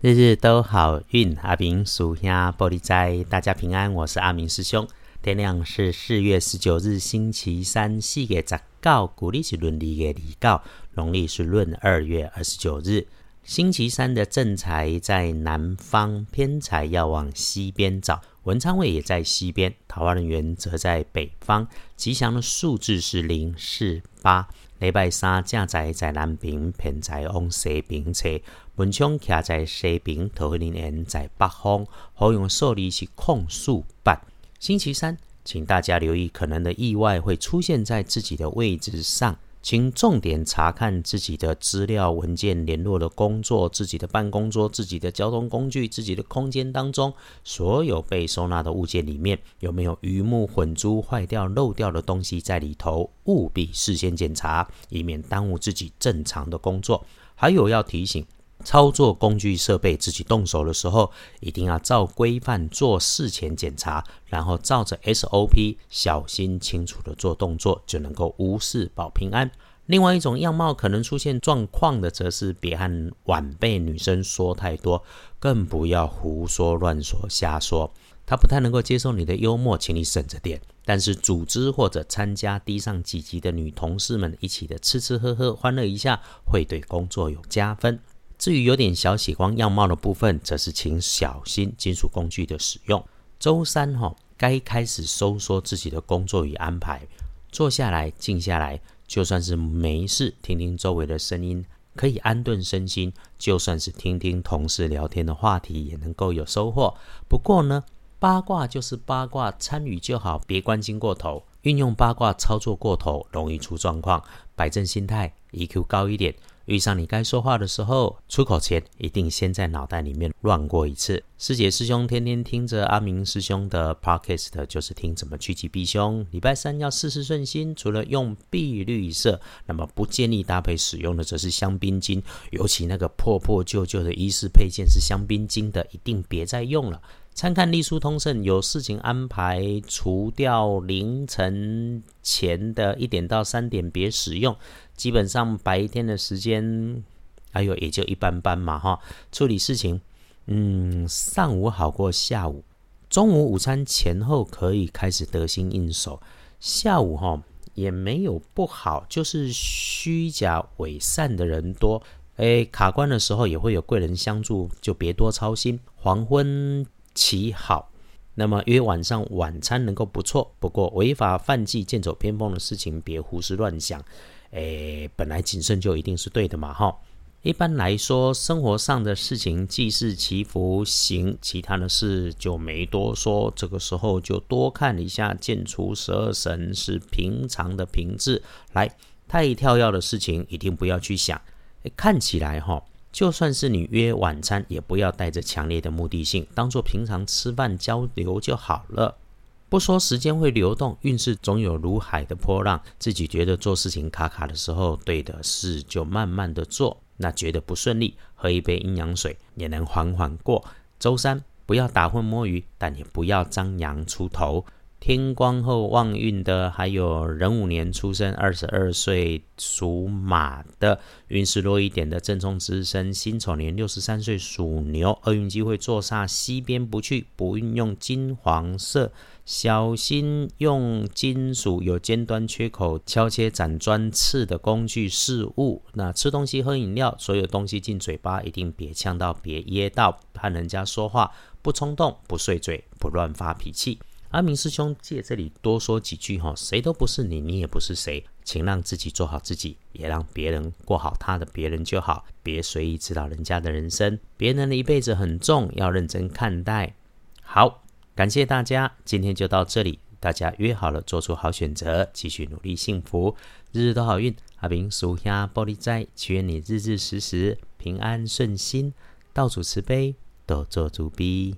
日日都好运，阿明属下玻璃斋，大家平安。我是阿明师兄。天亮是四月十九日，星期三，四月十告，古历是闰历月二告，农历是闰二月二十九日。星期三的正财在南方，偏财要往西边找。文昌位也在西边，桃花人员则在北方。吉祥的数字是零四八。礼拜三正在在南平，偏在往西平车。文昌徛在西平，桃花人在北方。好用数字是空数八。星期三，请大家留意可能的意外会出现在自己的位置上。请重点查看自己的资料文件、联络的工作、自己的办公桌、自己的交通工具、自己的空间当中，所有被收纳的物件里面有没有鱼目混珠、坏掉、漏掉的东西在里头，务必事先检查，以免耽误自己正常的工作。还有要提醒。操作工具设备自己动手的时候，一定要照规范做事前检查，然后照着 SOP 小心清楚的做动作，就能够无事保平安。另外一种样貌可能出现状况的，则是别和晚辈女生说太多，更不要胡说乱说瞎说。他不太能够接受你的幽默，请你省着点。但是组织或者参加低上几级的女同事们一起的吃吃喝喝，欢乐一下，会对工作有加分。至于有点小喜光样貌的部分，则是请小心金属工具的使用。周三哈，该开始收缩自己的工作与安排，坐下来静下来，就算是没事，听听周围的声音，可以安顿身心；就算是听听同事聊天的话题，也能够有收获。不过呢，八卦就是八卦，参与就好，别关心过头。运用八卦操作过头，容易出状况。摆正心态，EQ 高一点。遇上你该说话的时候，出口前一定先在脑袋里面乱过一次。师姐师兄天天听着阿明师兄的 podcast，就是听怎么趋吉避凶。礼拜三要事事顺心，除了用碧绿色，那么不建议搭配使用的则是香槟金，尤其那个破破旧旧的衣饰配件是香槟金的，一定别再用了。参看隶书通胜，有事情安排，除掉凌晨前的一点到三点别使用，基本上白天的时间，哎呦也就一般般嘛哈。处理事情，嗯，上午好过下午，中午午餐前后可以开始得心应手，下午哈也没有不好，就是虚假伪善的人多，哎，卡关的时候也会有贵人相助，就别多操心。黄昏。其好，那么约晚上晚餐能够不错，不过违法犯纪、剑走偏锋的事情别胡思乱想。诶，本来谨慎就一定是对的嘛，哈。一般来说，生活上的事情既是祈福行，其他的事就没多说。这个时候就多看一下剑除十二神是平常的平质，来太跳跃的事情一定不要去想。看起来哈。就算是你约晚餐，也不要带着强烈的目的性，当做平常吃饭交流就好了。不说时间会流动，运势总有如海的波浪。自己觉得做事情卡卡的时候，对的事就慢慢的做。那觉得不顺利，喝一杯阴阳水也能缓缓过。周三不要打混摸鱼，但也不要张扬出头。天光后旺运的，还有壬午年出生，二十二岁属马的，运势弱一点的正冲之身，辛丑年六十三岁属牛，厄运机会坐煞西边不去，不运用金黄色，小心用金属有尖端缺口敲切斩砖刺的工具事物。那吃东西喝饮料，所有东西进嘴巴一定别呛到，别噎到。怕人家说话不冲动，不碎嘴，不乱发脾气。阿明师兄借这里多说几句哈，谁都不是你，你也不是谁，请让自己做好自己，也让别人过好他的别人就好，别随意指导人家的人生。别人的一辈子很重要，认真看待。好，感谢大家，今天就到这里，大家约好了，做出好选择，继续努力，幸福，日日都好运。阿明属下玻璃斋，祈愿你日日时时平安顺心，到处慈悲，多做主逼。